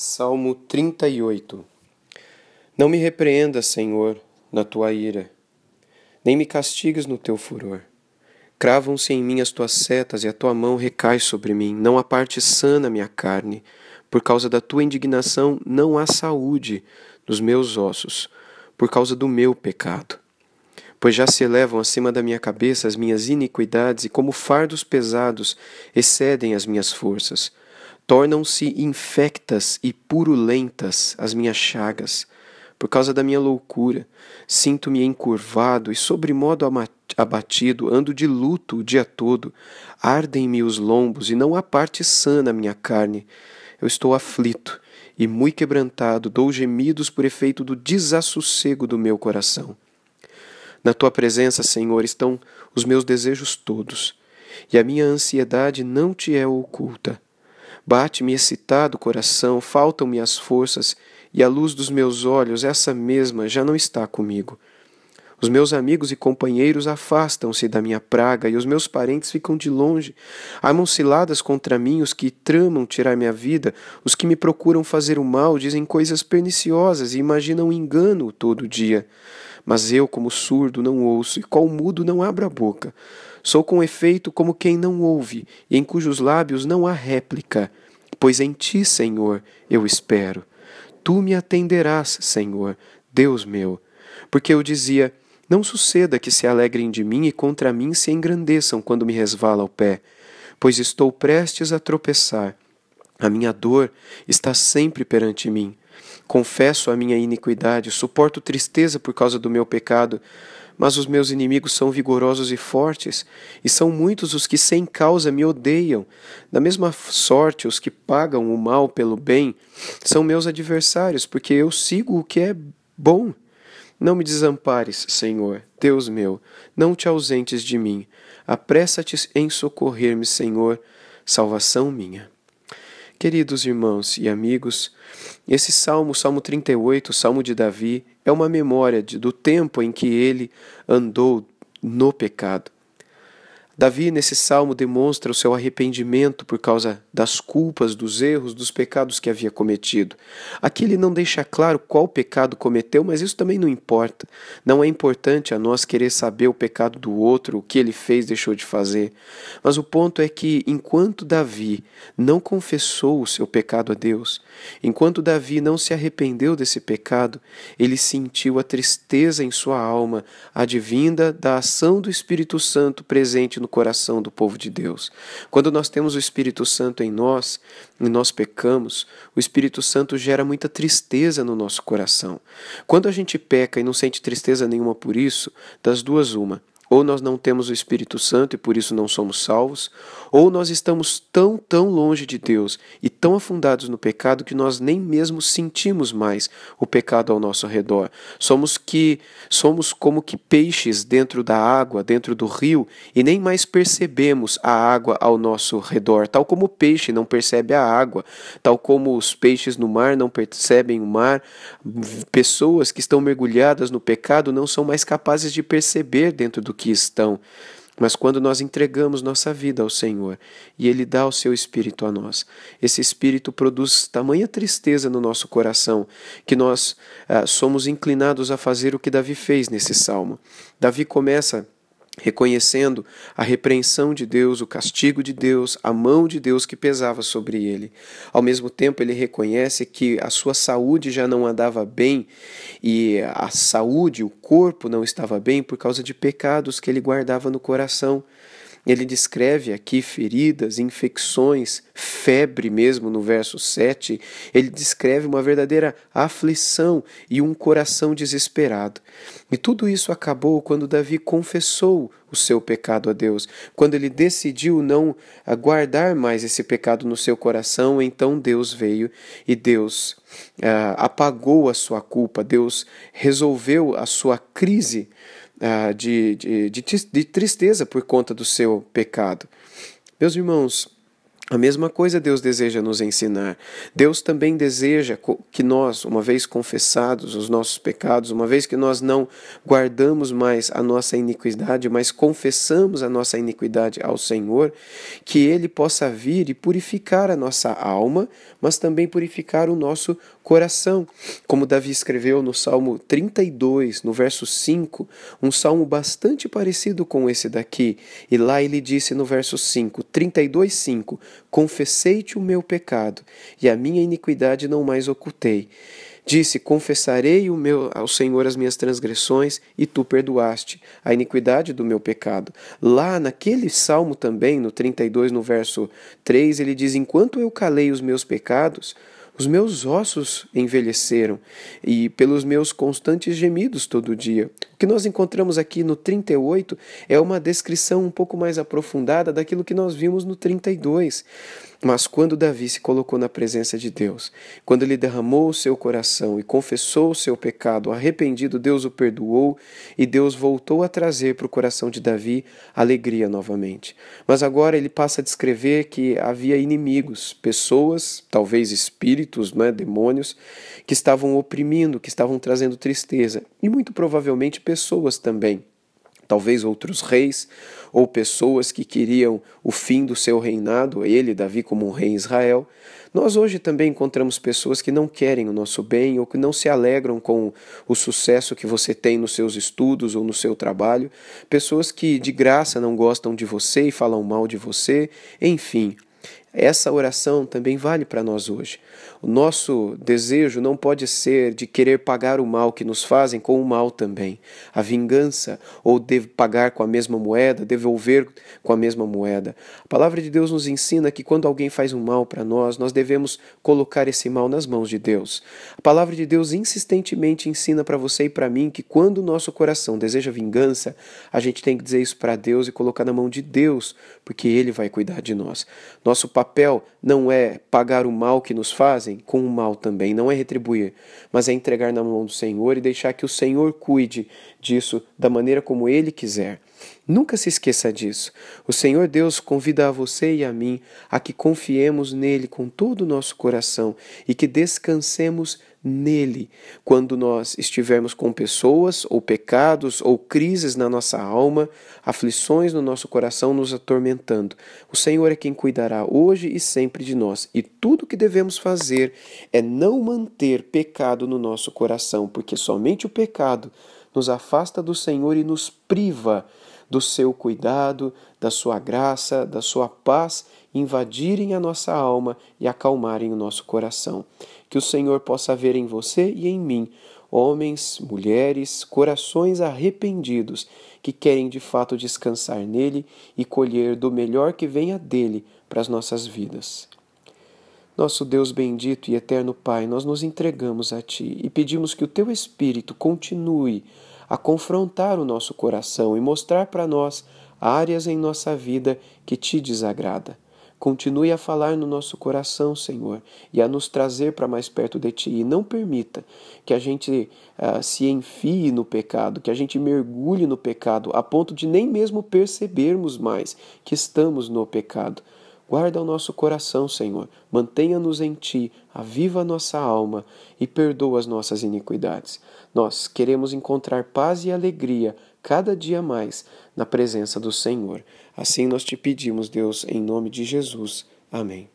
Salmo 38 Não me repreendas, Senhor, na tua ira, nem me castigues no teu furor. Cravam-se em mim as tuas setas e a tua mão recai sobre mim. Não há parte sã na minha carne. Por causa da tua indignação não há saúde nos meus ossos, por causa do meu pecado. Pois já se elevam acima da minha cabeça as minhas iniquidades e como fardos pesados excedem as minhas forças. Tornam-se infectas e purulentas as minhas chagas. Por causa da minha loucura, sinto-me encurvado e sobremodo abatido, ando de luto o dia todo. Ardem-me os lombos e não há parte sã na minha carne. Eu estou aflito e muito quebrantado, dou gemidos por efeito do desassossego do meu coração. Na tua presença, Senhor, estão os meus desejos todos, e a minha ansiedade não te é oculta. Bate-me excitado o coração, faltam-me as forças, e a luz dos meus olhos, essa mesma, já não está comigo. Os meus amigos e companheiros afastam-se da minha praga, e os meus parentes ficam de longe. Armam ciladas contra mim os que tramam tirar minha vida, os que me procuram fazer o mal dizem coisas perniciosas e imaginam engano todo dia. Mas eu, como surdo, não ouço, e qual mudo não abro a boca. Sou com efeito como quem não ouve, e em cujos lábios não há réplica. Pois em ti, Senhor, eu espero. Tu me atenderás, Senhor, Deus meu. Porque eu dizia: Não suceda que se alegrem de mim e contra mim se engrandeçam quando me resvala o pé, pois estou prestes a tropeçar. A minha dor está sempre perante mim. Confesso a minha iniquidade, suporto tristeza por causa do meu pecado, mas os meus inimigos são vigorosos e fortes, e são muitos os que sem causa me odeiam. Da mesma sorte, os que pagam o mal pelo bem são meus adversários, porque eu sigo o que é bom. Não me desampares, Senhor, Deus meu, não te ausentes de mim. Apressa-te em socorrer-me, Senhor, salvação minha. Queridos irmãos e amigos, esse salmo, Salmo 38, Salmo de Davi, é uma memória de, do tempo em que ele andou no pecado. Davi, nesse salmo, demonstra o seu arrependimento por causa das culpas, dos erros, dos pecados que havia cometido. Aqui ele não deixa claro qual pecado cometeu, mas isso também não importa. Não é importante a nós querer saber o pecado do outro, o que ele fez, deixou de fazer. Mas o ponto é que, enquanto Davi não confessou o seu pecado a Deus, enquanto Davi não se arrependeu desse pecado, ele sentiu a tristeza em sua alma, advinda da ação do Espírito Santo presente no no coração do povo de Deus. Quando nós temos o Espírito Santo em nós e nós pecamos, o Espírito Santo gera muita tristeza no nosso coração. Quando a gente peca e não sente tristeza nenhuma por isso, das duas, uma. Ou nós não temos o Espírito Santo e por isso não somos salvos, ou nós estamos tão, tão longe de Deus e tão afundados no pecado que nós nem mesmo sentimos mais o pecado ao nosso redor. Somos que somos como que peixes dentro da água, dentro do rio, e nem mais percebemos a água ao nosso redor, tal como o peixe não percebe a água, tal como os peixes no mar não percebem o mar, pessoas que estão mergulhadas no pecado não são mais capazes de perceber dentro do que estão. Mas quando nós entregamos nossa vida ao Senhor e Ele dá o seu Espírito a nós, esse Espírito produz tamanha tristeza no nosso coração que nós ah, somos inclinados a fazer o que Davi fez nesse salmo. Davi começa reconhecendo a repreensão de Deus, o castigo de Deus, a mão de Deus que pesava sobre ele. Ao mesmo tempo, ele reconhece que a sua saúde já não andava bem e a saúde, o corpo não estava bem por causa de pecados que ele guardava no coração. Ele descreve aqui feridas, infecções, febre mesmo no verso 7. Ele descreve uma verdadeira aflição e um coração desesperado. E tudo isso acabou quando Davi confessou o seu pecado a Deus. Quando ele decidiu não guardar mais esse pecado no seu coração, então Deus veio e Deus uh, apagou a sua culpa, Deus resolveu a sua crise ah, de, de, de, de tristeza por conta do seu pecado. Meus irmãos, A mesma coisa Deus deseja nos ensinar. Deus também deseja que nós, uma vez confessados os nossos pecados, uma vez que nós não guardamos mais a nossa iniquidade, mas confessamos a nossa iniquidade ao Senhor, que Ele possa vir e purificar a nossa alma, mas também purificar o nosso coração. Como Davi escreveu no Salmo 32, no verso 5, um salmo bastante parecido com esse daqui. E lá ele disse no verso 5, 32, 5: Confessei-te o meu pecado, e a minha iniquidade não mais ocultei. Disse: Confessarei meu, ao Senhor as minhas transgressões, e tu perdoaste a iniquidade do meu pecado. Lá naquele salmo também, no 32, no verso 3, ele diz: Enquanto eu calei os meus pecados, os meus ossos envelheceram e pelos meus constantes gemidos todo dia. Que nós encontramos aqui no 38 é uma descrição um pouco mais aprofundada daquilo que nós vimos no 32. Mas quando Davi se colocou na presença de Deus, quando ele derramou o seu coração e confessou o seu pecado, arrependido, Deus o perdoou e Deus voltou a trazer para o coração de Davi alegria novamente. Mas agora ele passa a descrever que havia inimigos, pessoas, talvez espíritos, né, demônios, que estavam oprimindo, que estavam trazendo tristeza, e muito provavelmente pessoas também. Talvez outros reis ou pessoas que queriam o fim do seu reinado, ele, Davi, como um rei em Israel. Nós hoje também encontramos pessoas que não querem o nosso bem ou que não se alegram com o sucesso que você tem nos seus estudos ou no seu trabalho, pessoas que de graça não gostam de você e falam mal de você, enfim, essa oração também vale para nós hoje. O nosso desejo não pode ser de querer pagar o mal que nos fazem com o mal também. A vingança, ou de pagar com a mesma moeda, devolver com a mesma moeda. A palavra de Deus nos ensina que quando alguém faz um mal para nós, nós devemos colocar esse mal nas mãos de Deus. A palavra de Deus insistentemente ensina para você e para mim que quando o nosso coração deseja vingança, a gente tem que dizer isso para Deus e colocar na mão de Deus, porque Ele vai cuidar de nós. Nosso papel não é pagar o mal que nos fazem com o mal também, não é retribuir, mas é entregar na mão do Senhor e deixar que o Senhor cuide disso da maneira como Ele quiser. Nunca se esqueça disso. O Senhor Deus convida a você e a mim a que confiemos nele com todo o nosso coração e que descansemos nele quando nós estivermos com pessoas ou pecados ou crises na nossa alma, aflições no nosso coração nos atormentando. O Senhor é quem cuidará hoje e sempre de nós, e tudo o que devemos fazer é não manter pecado no nosso coração, porque somente o pecado nos afasta do Senhor e nos priva do seu cuidado, da sua graça, da sua paz invadirem a nossa alma e acalmarem o nosso coração. Que o Senhor possa ver em você e em mim homens, mulheres, corações arrependidos que querem de fato descansar nele e colher do melhor que venha dele para as nossas vidas. Nosso Deus bendito e eterno Pai, nós nos entregamos a Ti e pedimos que o Teu Espírito continue a confrontar o nosso coração e mostrar para nós áreas em nossa vida que Te desagrada. Continue a falar no nosso coração, Senhor, e a nos trazer para mais perto de Ti. E não permita que a gente uh, se enfie no pecado, que a gente mergulhe no pecado, a ponto de nem mesmo percebermos mais que estamos no pecado. Guarda o nosso coração, Senhor. Mantenha-nos em Ti, aviva a nossa alma e perdoa as nossas iniquidades. Nós queremos encontrar paz e alegria cada dia mais na presença do Senhor. Assim nós te pedimos, Deus, em nome de Jesus. Amém.